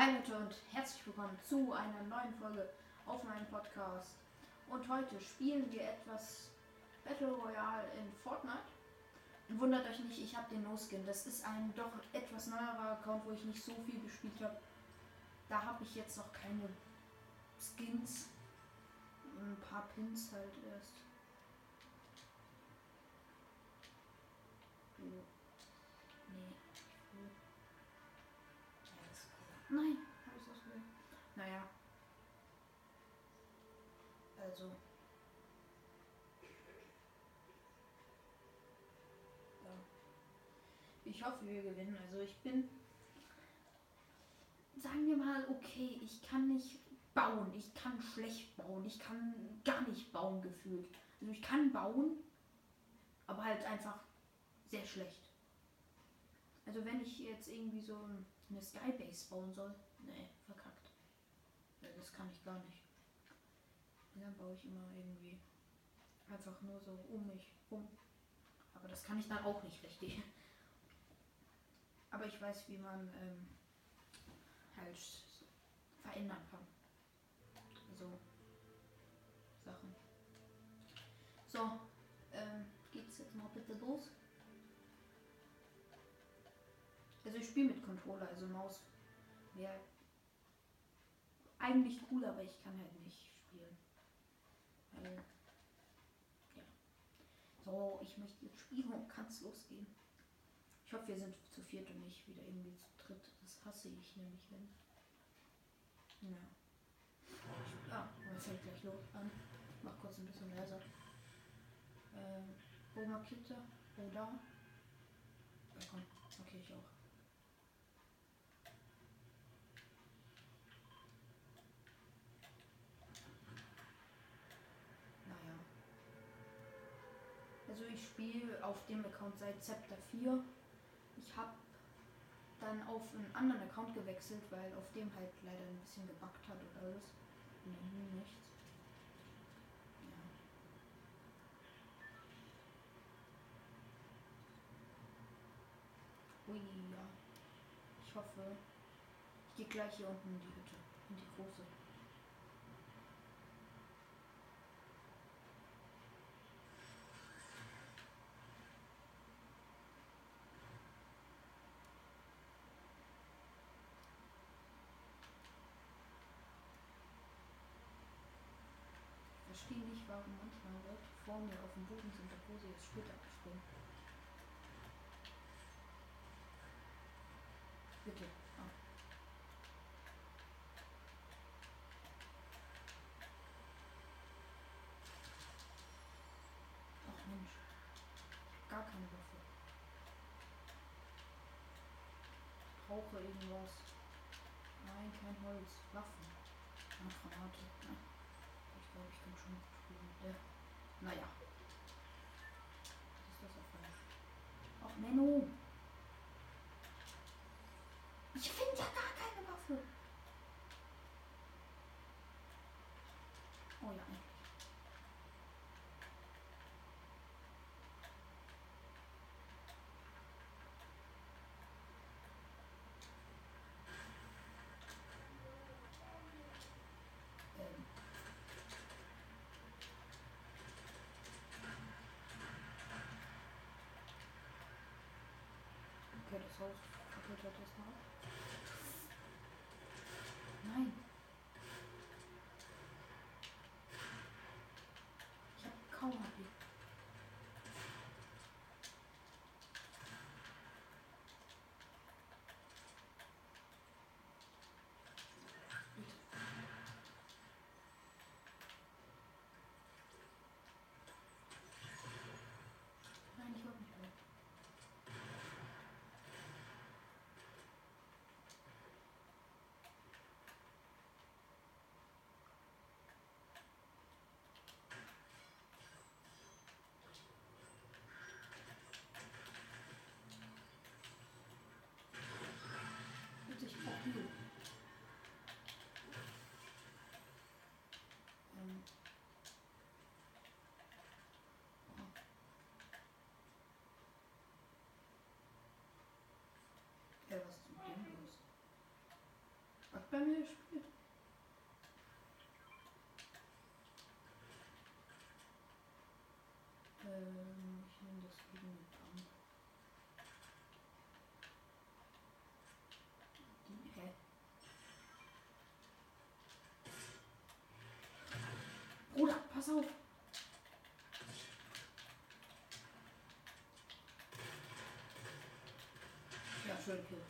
Hi Leute und herzlich willkommen zu einer neuen Folge auf meinem Podcast. Und heute spielen wir etwas Battle Royale in Fortnite. Und wundert euch nicht, ich habe den No-Skin. Das ist ein doch etwas neuerer Account, wo ich nicht so viel gespielt habe. Da habe ich jetzt noch keine Skins. Ein paar Pins halt erst. Nein, habe ich ausgewählt. Naja. Also. Ja. Ich hoffe, wir gewinnen. Also ich bin. Sagen wir mal, okay, ich kann nicht bauen. Ich kann schlecht bauen. Ich kann gar nicht bauen gefühlt. Also ich kann bauen, aber halt einfach sehr schlecht. Also wenn ich jetzt irgendwie so eine Skybase bauen soll, nee, verkackt. Das kann ich gar nicht. Dann baue ich immer irgendwie einfach nur so um mich rum. Aber das kann ich dann auch nicht richtig. Aber ich weiß, wie man ähm, halt verändern kann. So Sachen. So, ähm, geht's jetzt mal bitte los? Also ich spiele mit Controller, also Maus wäre eigentlich cool, aber ich kann halt nicht spielen. Weil, ja. So, ich möchte jetzt spielen und kann es losgehen. Ich hoffe, wir sind zu viert und nicht wieder irgendwie zu dritt. Das hasse ich nämlich, wenn. Ja. Ja, aber fängt gleich los an. Mach kurz ein bisschen leiser. Ähm, wo markiert er? Wo da? Ja, komm, okay, ich auch. Naja. Also ich spiele auf dem Account seit Zepter 4. Ich habe dann auf einen anderen Account gewechselt, weil auf dem halt leider ein bisschen gebackt hat und alles. Nie nichts. Ja. Ui, ja. Ich hoffe, ich gehe gleich hier unten in die Hütte, in die große. Ich warum manchmal Leute vor mir auf dem Boden sind, obwohl sie jetzt später abspringen. Bitte. Ah. Ach Mensch. Gar keine Waffe. Ich brauche irgendwas. Nein, kein Holz. Waffen. Eine Granate. Ja. Glaube, ich kann schon mit der. Naja. Was ist das auf einmal? Ach, Menno. Ich finde ja gar keine Waffe. Oh ja, endlich. Ähm. Okay, das Haus fackelt hat das noch. Nein. Ich habe kaum HP. Bitte. Nein, ich wollte nicht weg. Bei mir spielt. Ähm, ich nehme das gegen den Baum. Die, hä? Bruder, pass auf! Ja, schön, Kill.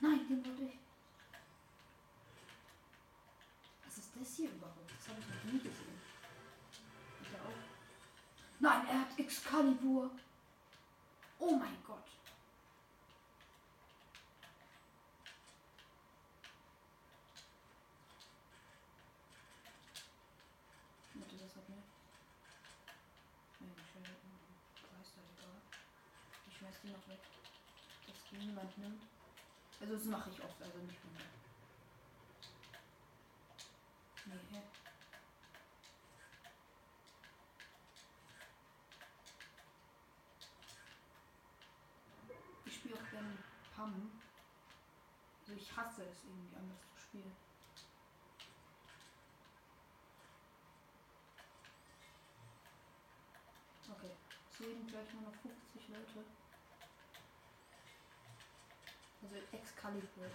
Nein, den wollte ich. Was ist das hier überhaupt? Das habe ich noch nie gesehen. Hat er auch? Nein, er hat Excalibur. Oh mein Gott. Ich schmeiß die noch weg. Dass die niemand nimmt. Also das mache ich oft, also nicht mehr. Nee, hä? Ich spiele auch Pam. Also ich hasse es irgendwie anders zu spielen. Okay, es leben gleich nur noch 50 Leute. Also Excalibur.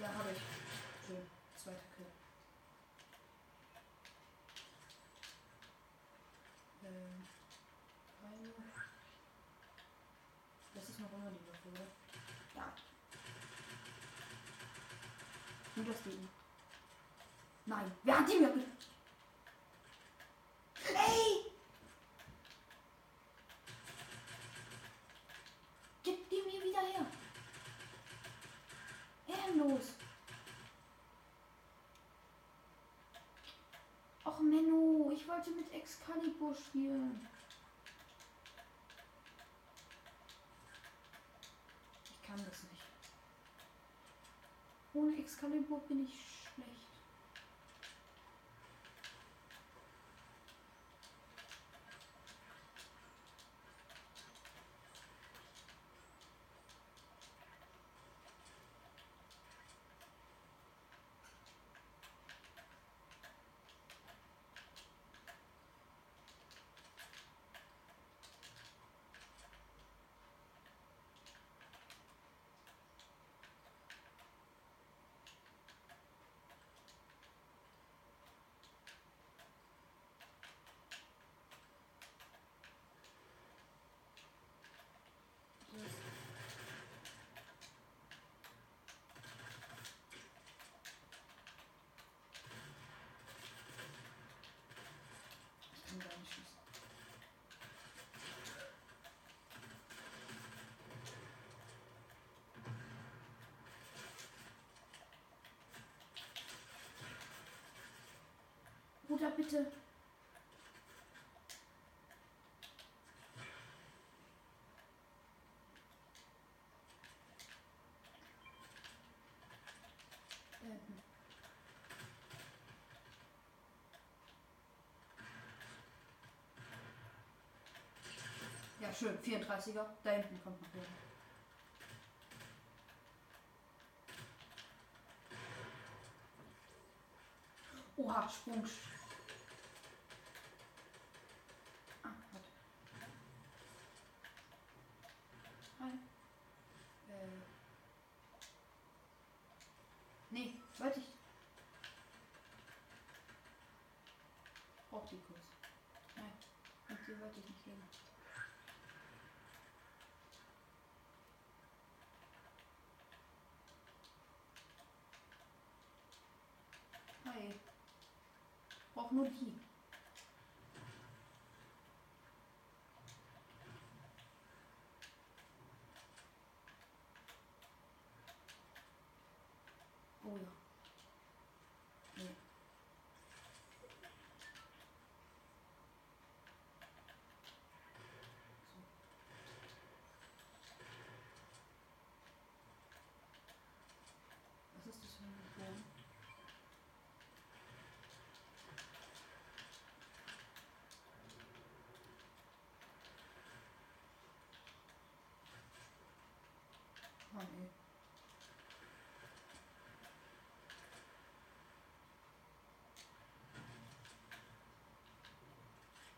Ja, habe ich. Schön. Zweiter Kill. Ähm, Pfeile. Das ist noch immer die Waffe, oder? Ja. Nur das Ding. Nein. Wer hat die mir Ey! Gib die mir wieder her. Ehrenlos. Och Menno, ich wollte mit Excalibur spielen. Ich kann das nicht. Ohne Excalibur bin ich schlecht. Das Ich kann gar nicht schießen. Bruder, bitte. Ja, schön. 34er. Da hinten kommt noch wer. Oha, Sprung. Ah, warte. Hi. Äh. Nee, wollte ich. Kurz. Nein, mit dir wollte ich nicht reden. Hi. Brauch nur die. Oh ja. Nee. So. Was ist das für ein Bogen?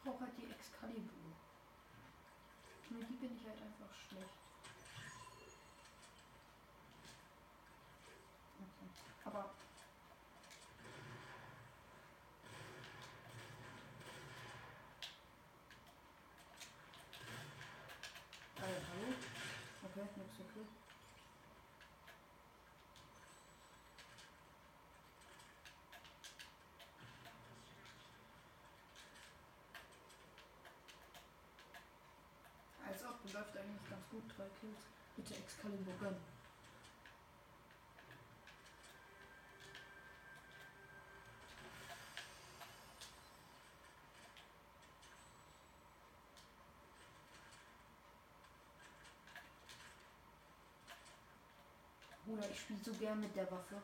Brauche halt die Excalibur. Nur die bin ich halt einfach schlecht. Okay. Aber Äh, hallo? Okay, nix okay. Als ob, läuft eigentlich ganz gut. Drei Kills. Bitte Excalibur gönnen. Bruder, ich spiele so gern mit der Waffe.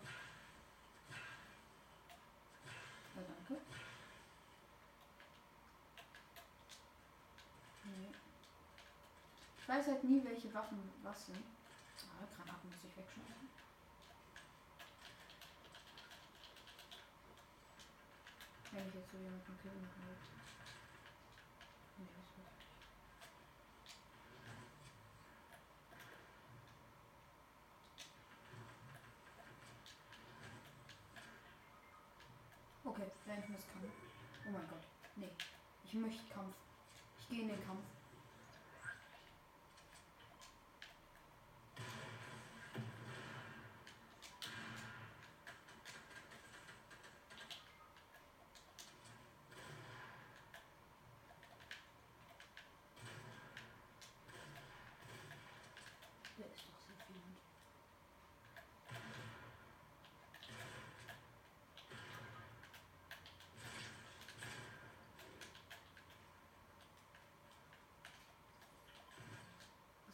Ja, danke. Nee. Ich weiß halt nie, welche Waffen was sind. Ah, Granaten muss ich wegschmeißen. Wenn ich jetzt so jemanden killen will. Okay, da hinten ist Kampf. Oh mein Gott. Nee. Ich möchte Kampf. Ich gehe in den Kampf. Der ist doch sehr viel.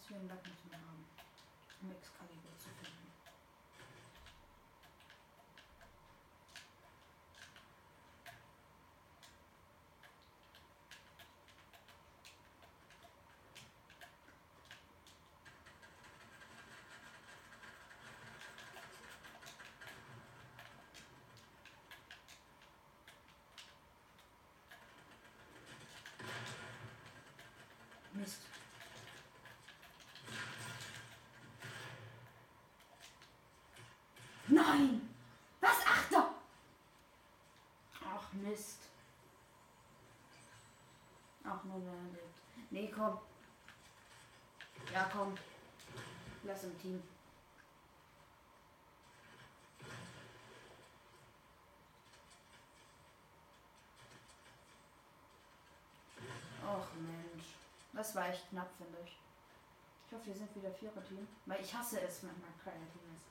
Was für ein Lack muss man haben, um Excalibur zu finden. Mist. Nein! Was? Achter! Ach Mist. Ach nur wer lebt. Nee, komm. Ja, komm. Lass im Team. Och Mensch. Das war echt knapp, finde ich. Ich hoffe, wir sind wieder Vierer-Team. Weil ich hasse es, wenn man keiner Team ist.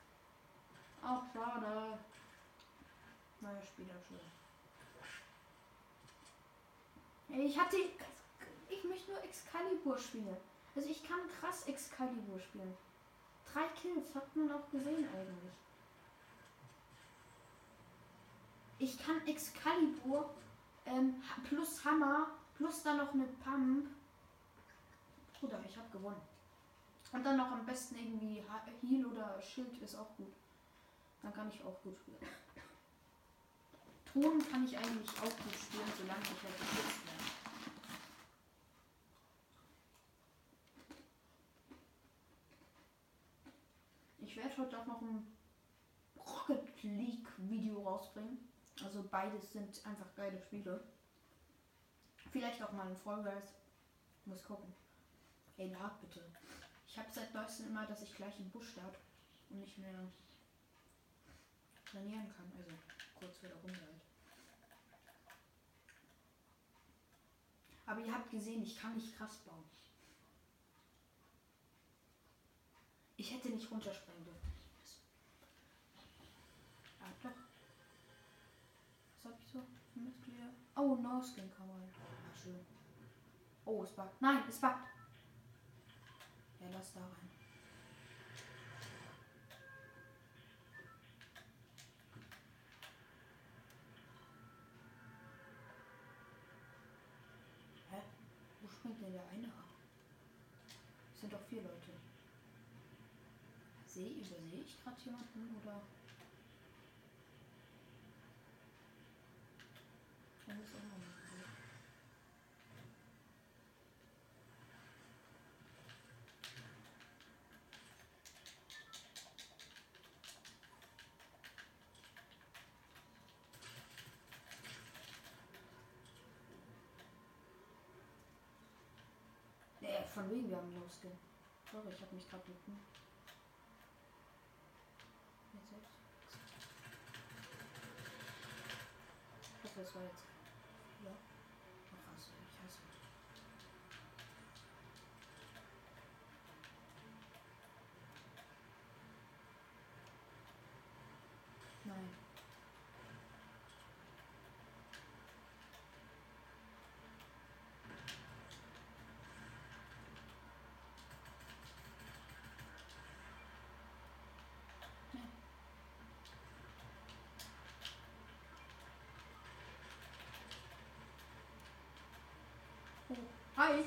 Ach, schade. Neuer Spieler schon. Ich hatte. Ich möchte nur Excalibur spielen. Also ich kann krass Excalibur spielen. Drei Kills hat man auch gesehen eigentlich. Ich kann Excalibur ähm, plus Hammer plus dann noch eine Pump. Bruder, ich habe gewonnen. Und dann noch am besten irgendwie Heal oder Schild ist auch gut. Dann kann ich auch gut spielen. Ton kann ich eigentlich auch gut spielen, solange ich halt geschützt werde. Ich werde heute auch noch ein Rocket League Video rausbringen. Also beides sind einfach geile Spiele. Vielleicht auch mal ein Fall Guys. Muss gucken. Ey, lad bitte. Ich habe seit neuestem immer, dass ich gleich im Busch starte und nicht mehr trainieren kann. Also kurz wieder rumseid. Aber ihr habt gesehen, ich kann nicht krass bauen. Ich hätte nicht runterspringen dürfen. Ah, doch. Was hab ich so Mitglieder? Oh, No Skin kann man. Ach, schön. Oh, es buggt. Nein, es buggt. Ja, lass da rein. Springt denn der eine ab? Es sind doch vier Leute. Sehe, übersehe ich gerade jemanden oder? Das ist auch noch nicht gut. Von wegen, wir haben No-Skin. Sorry, ich habe mich gerade mit. Ich hoffe, es war jetzt. Ja. Ach, also, ich hasse. Nein. Oh,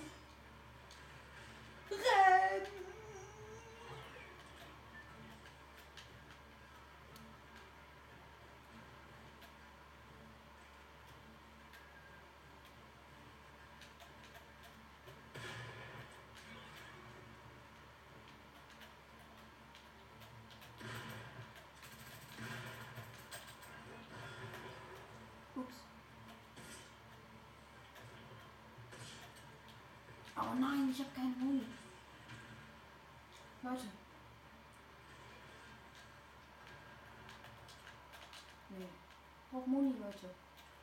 Oh nein, ich habe keinen Muni. Leute. Nee. Ich brauch Muni, Leute.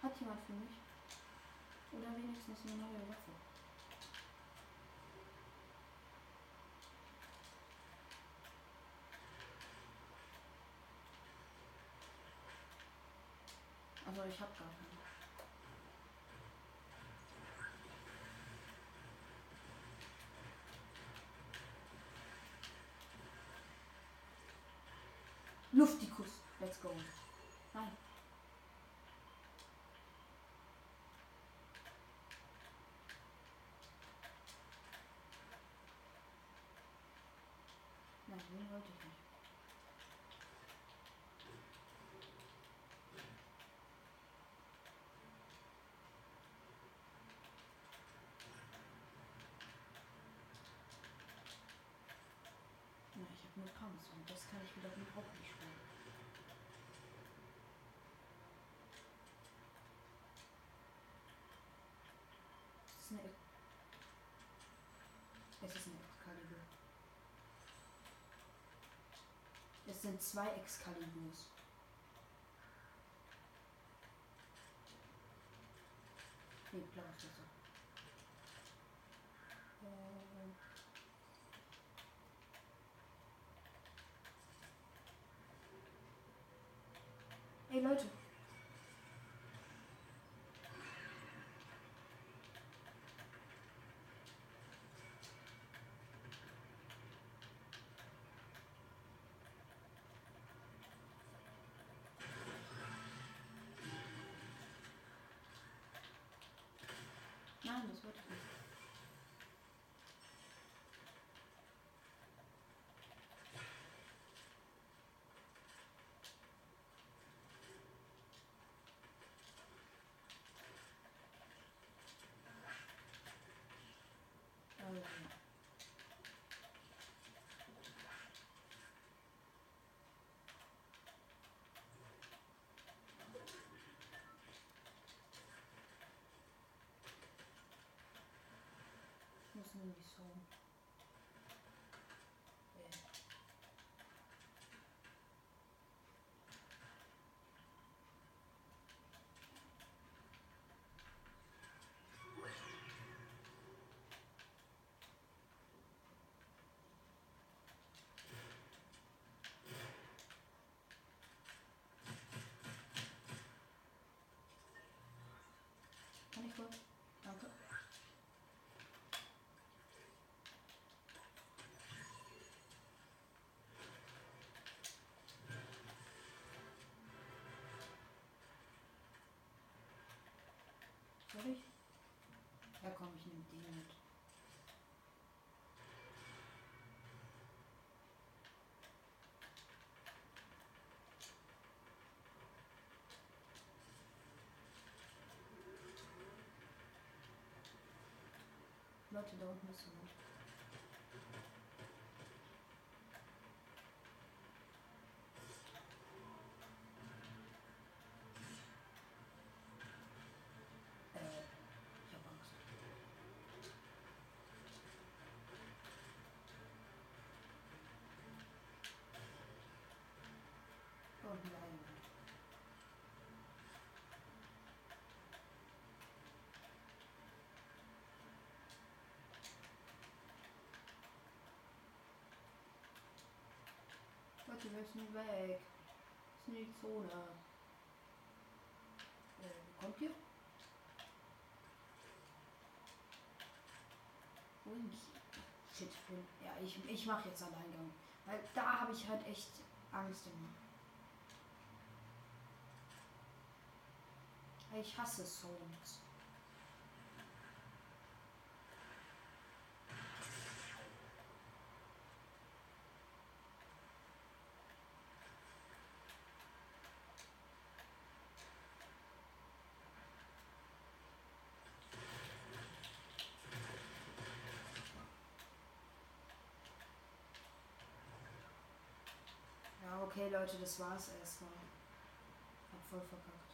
Hat jemand für mich? Oder wenigstens eine neue Waffe. Also ich habe gar keine. Let's go. Nein. Nein, den wollte ich nicht. Na, ich habe nur Pumps und das kann ich wiederum auch nicht spielen. Ist eine. Es ist eine Excalibur. Es sind zwei Excaliburs. Nee, blau ist das so. Ähm. Leute. Nein, das wollte ich nicht. Oh, ja. Ich muss nämlich so. Äh. Kann ich kurz? Danke. Soll ich? Ja komm, ich nehme den mit. Leute, da unten ist jemand. online. Leute, wir müssen weg. Das ist in die Zone. Äh, kommt ihr? Und Shit, ja, ich, ich mache jetzt Alleingang. Weil da habe ich halt echt Angst immer. Ich hasse Songs. Ja, okay, Leute, das war's erstmal. Hab voll verkackt.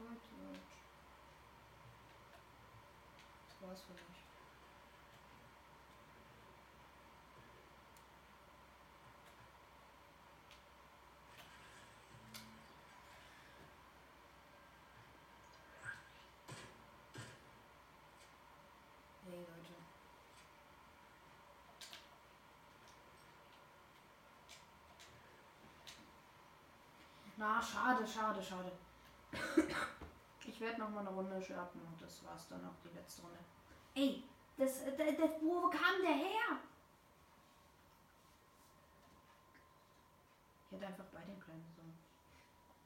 Gut, gut. War's für mich. Hey Leute. Na, schade, schade, schade. Ich werde noch mal eine Runde starten und das war's dann auch die letzte Runde. Ey, das, das, das wo kam der her? Ich hätte einfach bei dem bleiben sollen.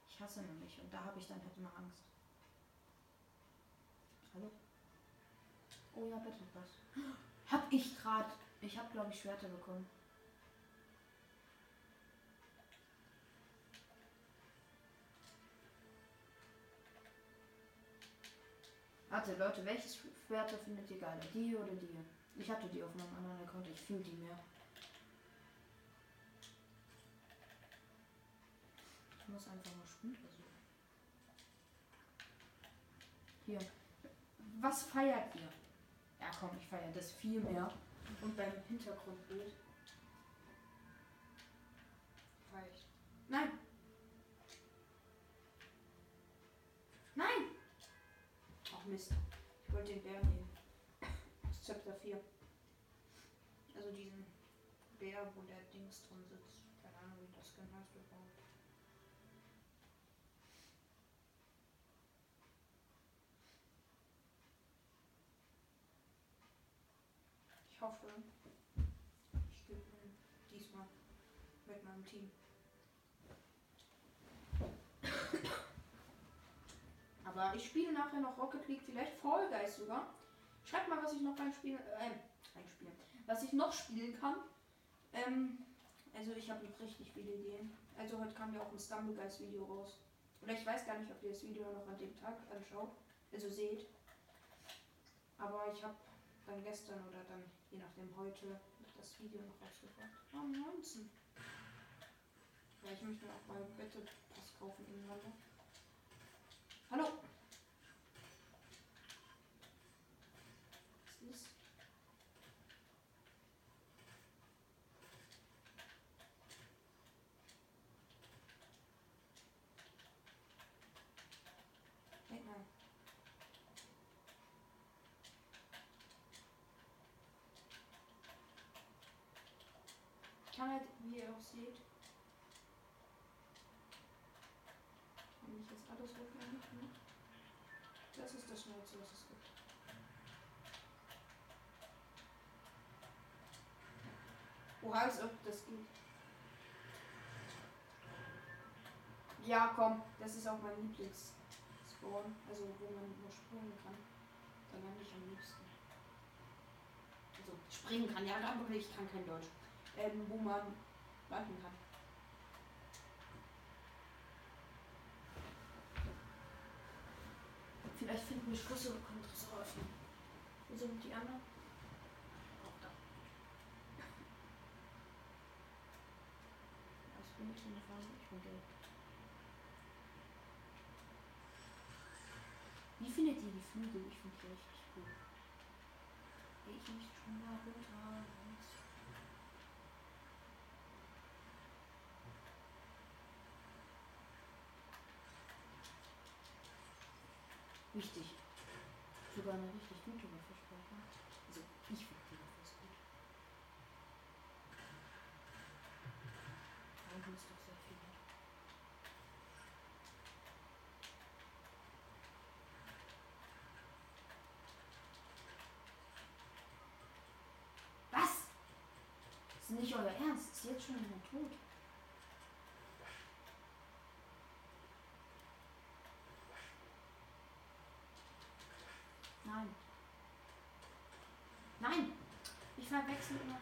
Ich hasse nämlich und da habe ich dann halt immer Angst. Hallo? Oh ja, bitte was. Hab ich gerade. Ich habe glaube ich Schwerter bekommen. Warte, Leute, welches Schwerter findet ihr geiler? Die oder die? Ich hatte die auf meinem anderen Account, ich fühle die mehr. Ich muss einfach mal Spiel versuchen. Hier. Was feiert ihr? Ja komm, ich feiere das viel mehr. Und beim Hintergrundbild. Nein! Nein! Ach Mist. Ich wollte den Bär nehmen. Das ist Chapter 4. Also diesen Bär, wo der Dings drin sitzt. Keine Ahnung, wie das Skin heißt überhaupt. Ich hoffe, ich gewinne diesmal mit meinem Team. Aber ich spiele nachher noch Rocket League, vielleicht Fall Guys sogar. Schreibt mal, was ich noch reinspielen, äh, reinspielen, was ich noch spielen kann. Ähm, also ich habe noch richtig viele Ideen. Also heute kam ja auch ein Stumble Guys Video raus. Oder ich weiß gar nicht, ob ihr das Video noch an dem Tag anschaut, also seht. Aber ich habe dann gestern oder dann, je nachdem heute, das Video noch rausgebracht. Ah, 19. Ja, ich möchte auch mal Wette Pass kaufen irgendwann. Hallo. Was ist? Hey, nein. Ich kann halt, wie ihr auch seht, wenn ich jetzt alles hochlade, ne? das ist das Schnellste, was es gibt. Oha, als ob das geht. Ja, komm, das ist auch mein Lieblings-Spawn, also wo man überspringen kann. Da lande ich am liebsten. Also springen kann, ja, aber ich kann kein Deutsch. Ähm, wo man landen kann. Vielleicht finden wir Schlüssel und können Tresor öffnen. Wo sind die anderen? Auch da. Was bin ich denn Farbe? Ich bin gelb. Wie findet ihr die Flügel? Ich finde die richtig gut. Ich nicht schon mal runter. Wichtig. Sogar eine richtig gute Waffensprache. Also, ich finde die Waffe ist gut. Aber ist doch sehr viel. Was? Das ist nicht euer Ernst. Ist jetzt schon wieder tot. Nein. Nein! Ich verwechsel immer.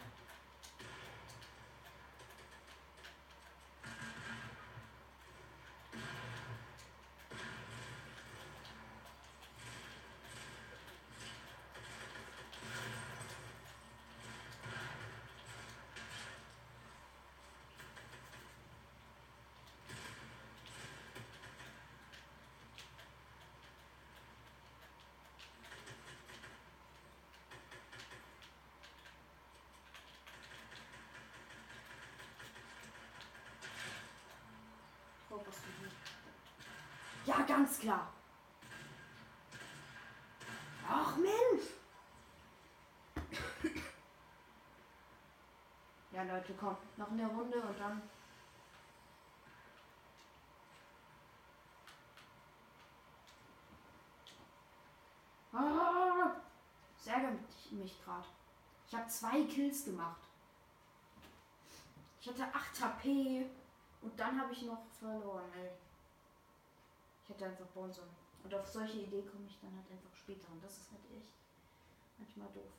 Oh, was du hier. Ja, ganz klar. Ach Mensch! Ja, Leute, komm. Noch eine Runde und dann. Ah, das ärgert mich gerade. Ich habe zwei Kills gemacht. Ich hatte 8 HP und dann habe ich noch verloren, ey. Ich hätte einfach bauen sollen. Und auf solche Idee komme ich dann halt einfach später. Und das ist halt echt manchmal doof.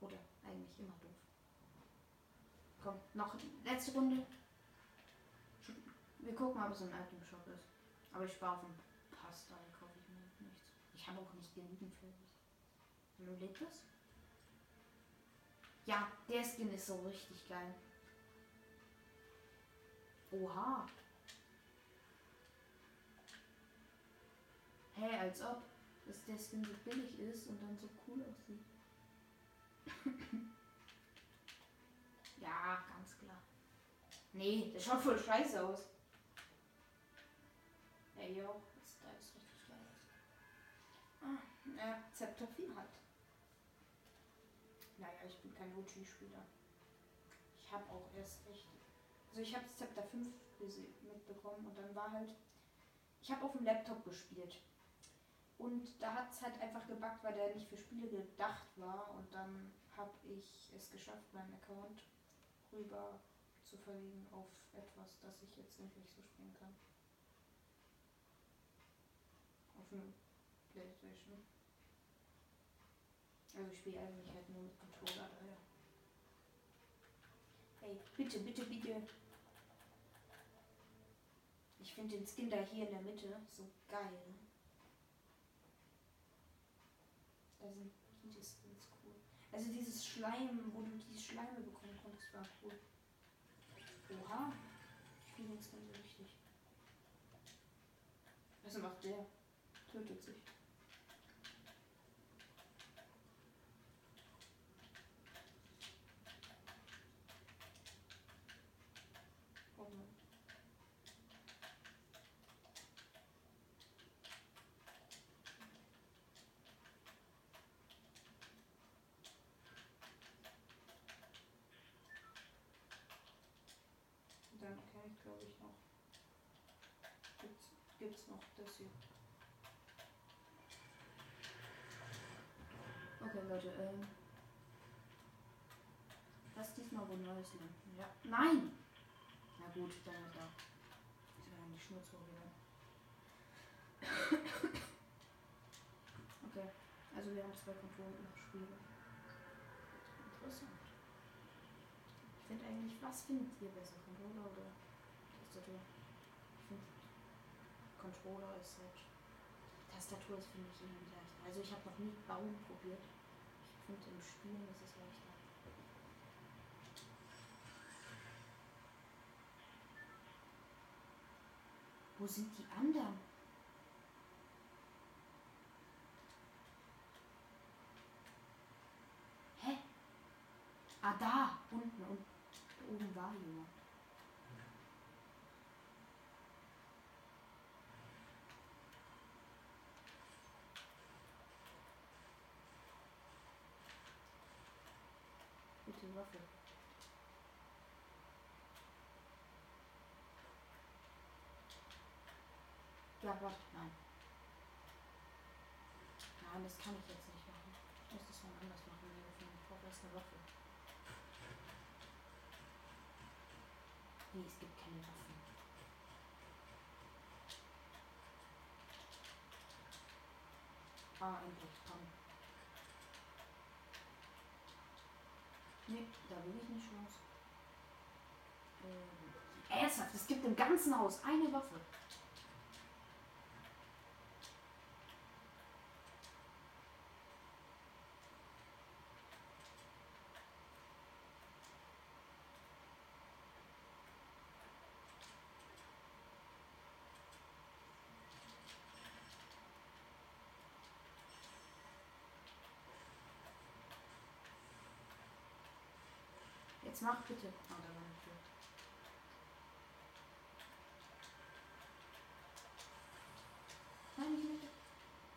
Oder eigentlich immer doof. Komm, noch letzte Runde. Wir gucken, ob es ein Item Shop ist. Aber ich spare auf den Pass, da kaufe ich mir nichts. Ich habe auch nicht genügend für das. Hallo, lebt das? Ja, der Skin ist so richtig geil. Oha. Hä, hey, als ob dass der Skin so billig ist und dann so cool aussieht. ja, ganz klar. Nee, der schaut voll scheiße aus. Ey, yo, das da ist richtig geil. Ah, ja, Zepter 4 halt. Naja, ich bin kein OG-Spieler. Ich habe auch erst echt. Also ich habe Zepter 5 mitbekommen und dann war halt. Ich habe auf dem Laptop gespielt. Und da hat es halt einfach gebackt, weil der nicht für Spiele gedacht war. Und dann habe ich es geschafft, meinen Account rüber zu verlegen auf etwas, das ich jetzt endlich so spielen kann. Auf eine Playstation. Also ich spiele eigentlich halt nur mit Controller daher. Hey, bitte, bitte, bitte. Ich finde den Skin da hier in der Mitte so geil. Sind diese Skins cool. Also dieses Schleim, wo du die Schleime bekommen konntest, war cool. Oha. Ich finde den Skin so richtig. Was macht der? Tötet sich. Oh Mann. Und dann kann ich glaube ich noch. Gibt's, gibt's noch das hier. Okay, Leute, ähm. Wohl Neues landen. Ja. Nein! Na gut, dann halt da. Ich will ja nicht Schnurz hochgehen. Okay, also wir haben zwei Controller-Spiele. Interessant. Ich finde eigentlich, was findet ihr besser? Controller oder Tastatur? Ich finde, Controller ist halt. Tastatur ist, finde ich, irgendwie leichter. Also, ich habe noch nie Bauen probiert. Ich finde, im Spielen ist es leichter. Wo sind die anderen? Hä? Ah, da, unten, und oben war jemand. Bitte Waffe. Warte, nein. Nein, das kann ich jetzt nicht machen. Ich muss das mal anders machen. Ich brauche erst eine Waffe. Nee, es gibt keine Waffen. Ah, endlich, komm. Nee, da will ich nicht raus. Ähm, ernsthaft, es gibt im ganzen Haus eine Waffe. Jetzt mach bitte. Ah, nicht.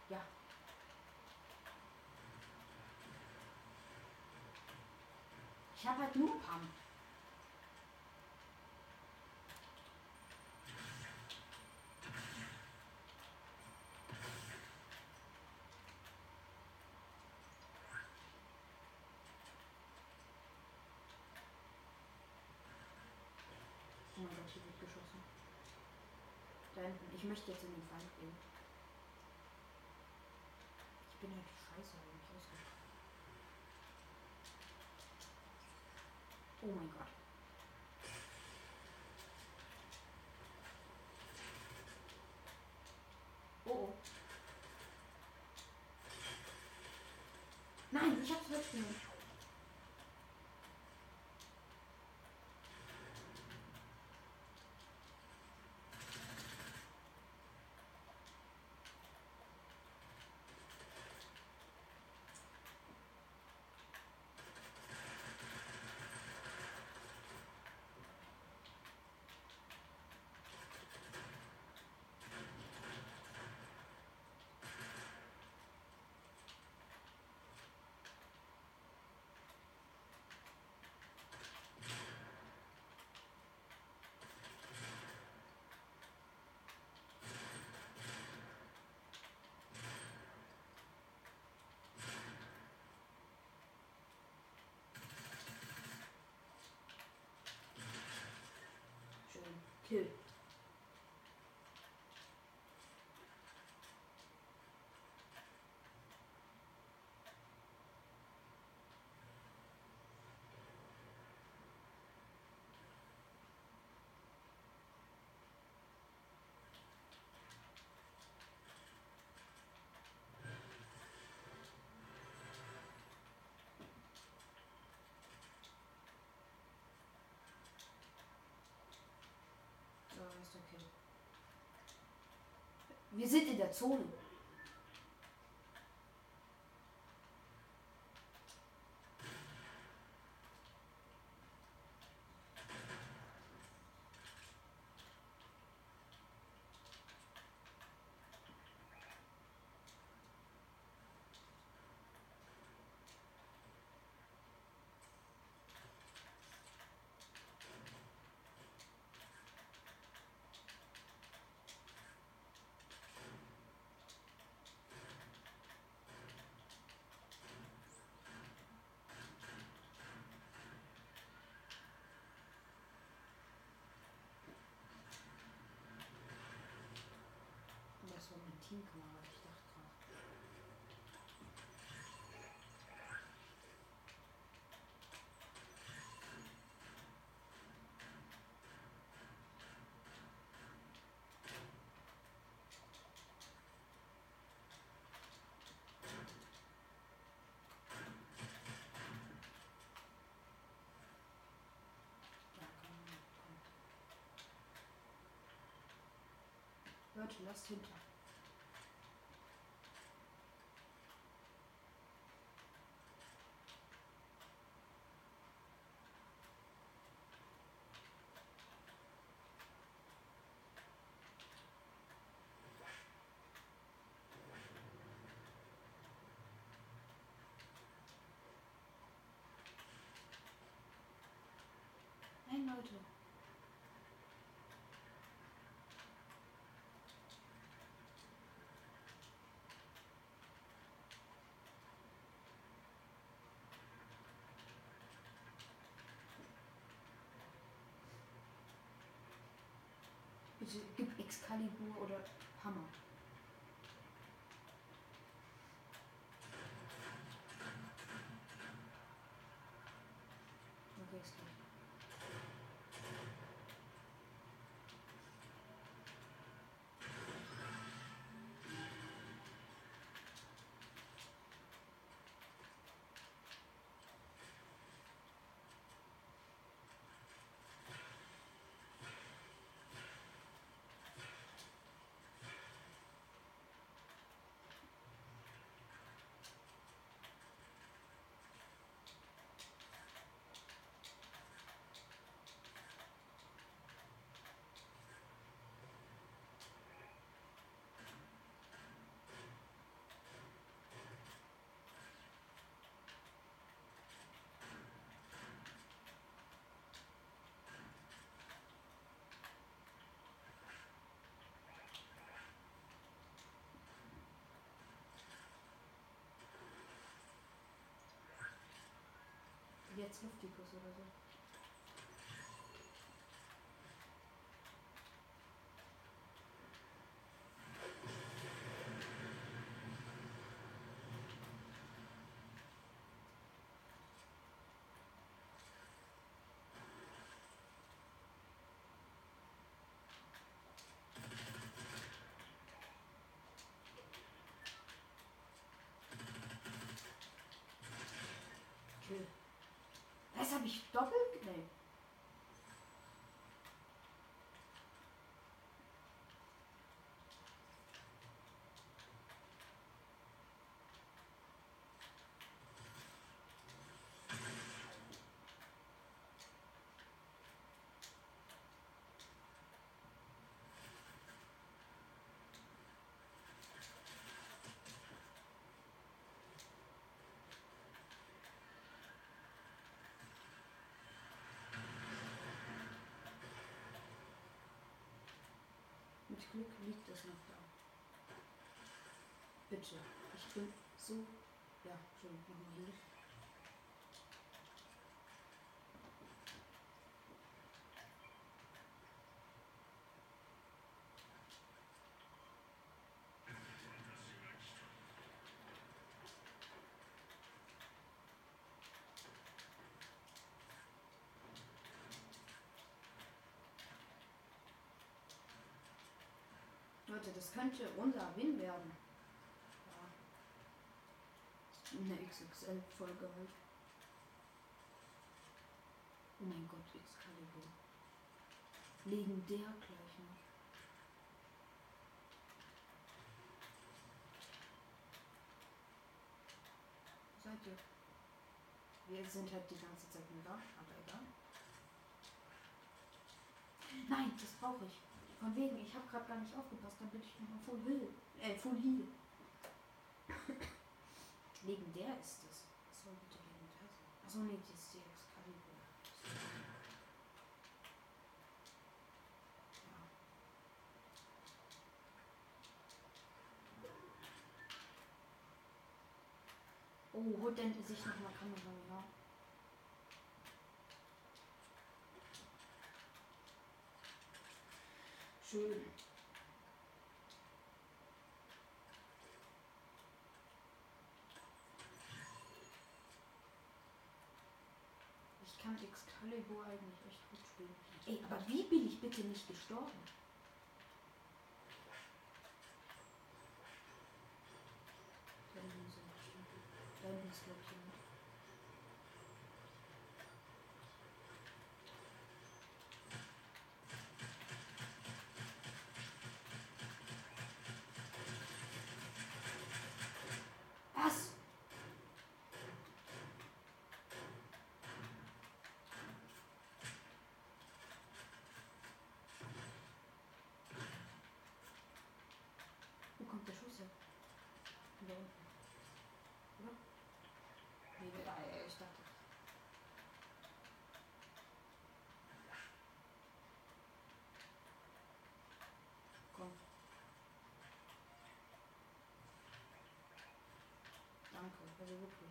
Ja. Ich habe halt nur Pam. Oh mein Gott, hier wird geschossen. Hinten. Ich möchte jetzt in den Feind gehen. Ich bin halt scheiße, habe ich ausgeschaltet. Oh mein Gott. Oh oh. Nein, ich hab's weggenommen. 2 Rostock hin. Wir sind in der Zone. Teamkamerad, ich dachte. Leute, lasst hinter. Leute. Bitte gib Excalibur oder Hammer. Okay, ist gleich. Jetzt Luftikus oder so. Kill. Was habe ich doppelt? Nee. Mit Glück liegt es noch da. Bitte. Ich bin so. Ja, schon nochmal hier. Leute, das könnte unser Win werden. Ja. Eine XXL-Folge halt. Oh mein Gott, Excalibur. Legendär gleich noch. Seid ihr? Wir sind halt die ganze Zeit nur da, aber egal. Nein, das brauche ich. Von wegen, ich habe gerade gar nicht aufgepasst, dann bin ich nochmal Full Hill. Äh, Full Heal. legendär ist das. Soll bitte legendär? Achso, nee, das ist die Excalibur. Oh, holt denn sich nochmal Kamera, ja. Schön. Ich kann Excalibur eigentlich echt gut spielen. Ey, aber wie bin ich bitte nicht gestorben? Da hinten sind bestimmt. Da hinten ist, glaube ich, jemand. Was? Wo kommt der Schuss her? Von da unten. Oder? Nee, ja, ja, ich dachte. Danke, also wirklich.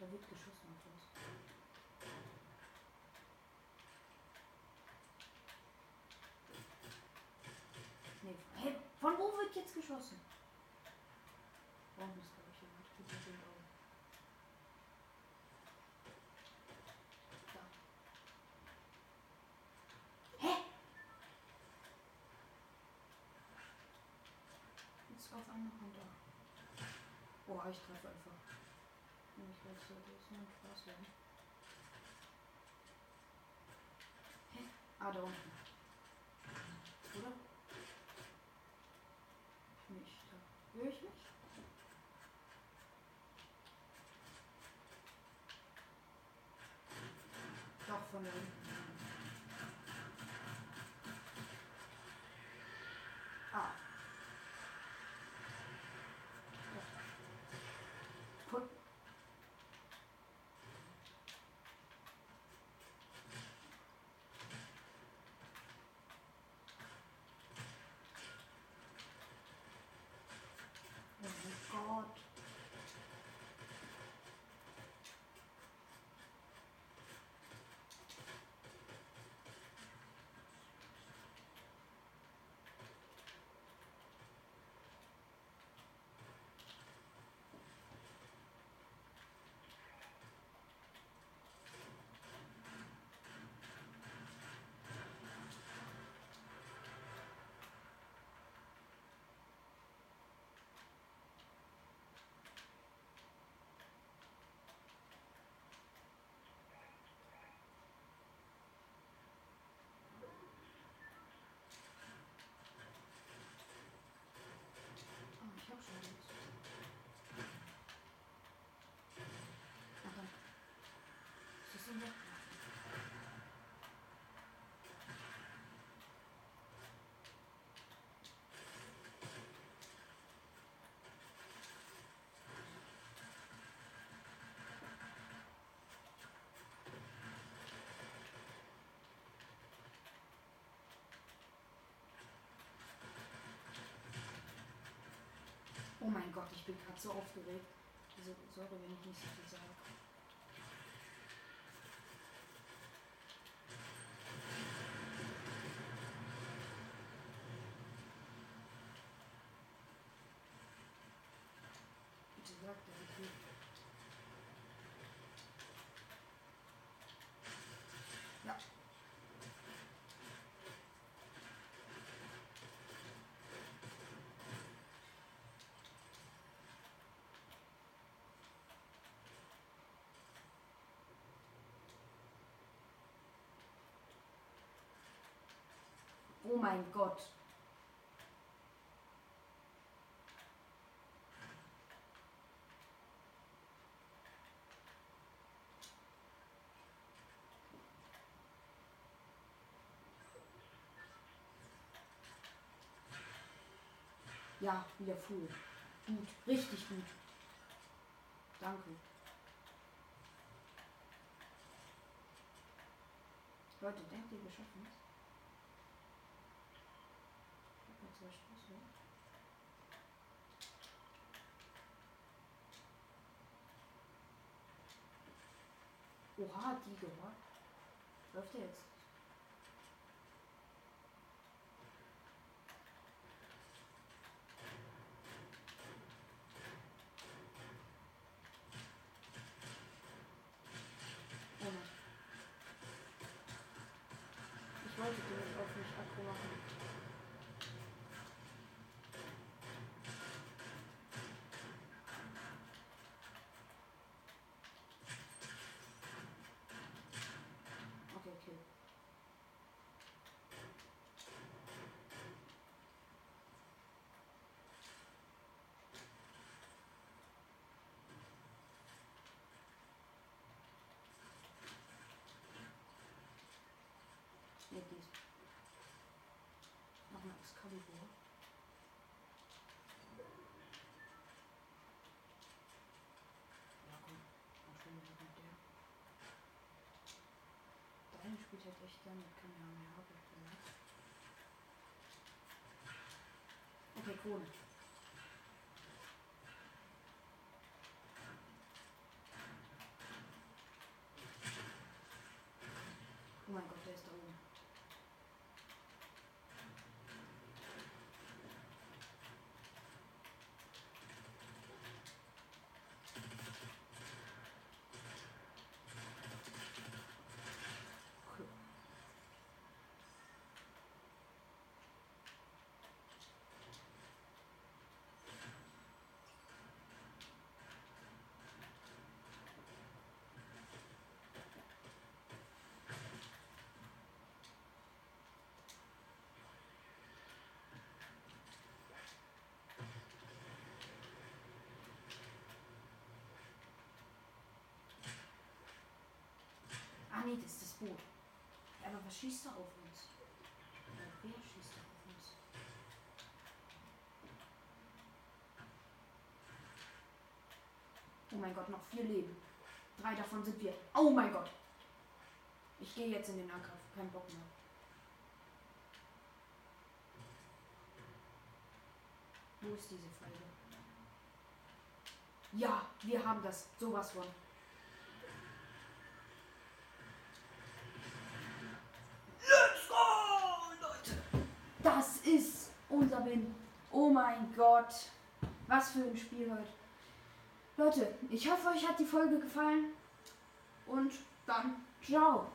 Da wird geschossen auf uns. Nee, hey, von wo wird jetzt geschossen? Warum ist glaube ich jemand? Den Augen. Da. Hä? Jetzt auf einmal runter. Oh, ich treffe einfach. Ja, Ich weiß, sollte jetzt nur ein Spaß werden. Hä? Ah, da unten. Oder? Ich mich. Da. Höre ich mich? Doch, von da unten. Ah. Doch. Put. Oh mein Gott. Oh, ich hab schon was. Ach, dann. Was ist denn da? Oh mein Gott, ich bin gerade so aufgeregt. Also, sorry, wenn ich nicht so viel sage. Bitte sag dir, wie viel. Ja. Oh mein Gott. Ja, wieder full. Gut, richtig gut. Danke. Leute, denkt ihr, wir schaffen es? Noch zwei Stöße. Oha, die gehört. Läuft der jetzt? Oh nein. Ich wollte die nicht auf mich aggro machen. Okay, okay. Nee, dies. Nochmal. Excalibur. Ja, komm. Dann spielen wir mit der. Deine spielt halt echt gerne mit Kamehameha. hab ich gemerkt. Okay, Krone. Oh mein Gott, der ist da oben. Ah nee, das ist das Boot. Aber was schießt da auf uns? Wer schießt da auf uns? Oh mein Gott, noch vier Leben. Drei davon sind wir. Oh mein Gott. Ich gehe jetzt in den Angriff. Kein Bock mehr. Wo ist diese Folge? Ja, wir haben das. Sowas von. Let's go, Leute. Das ist unser Win. Oh mein Gott. Was für ein Spiel heute. Leute, ich hoffe, euch hat die Folge gefallen. Und dann ciao.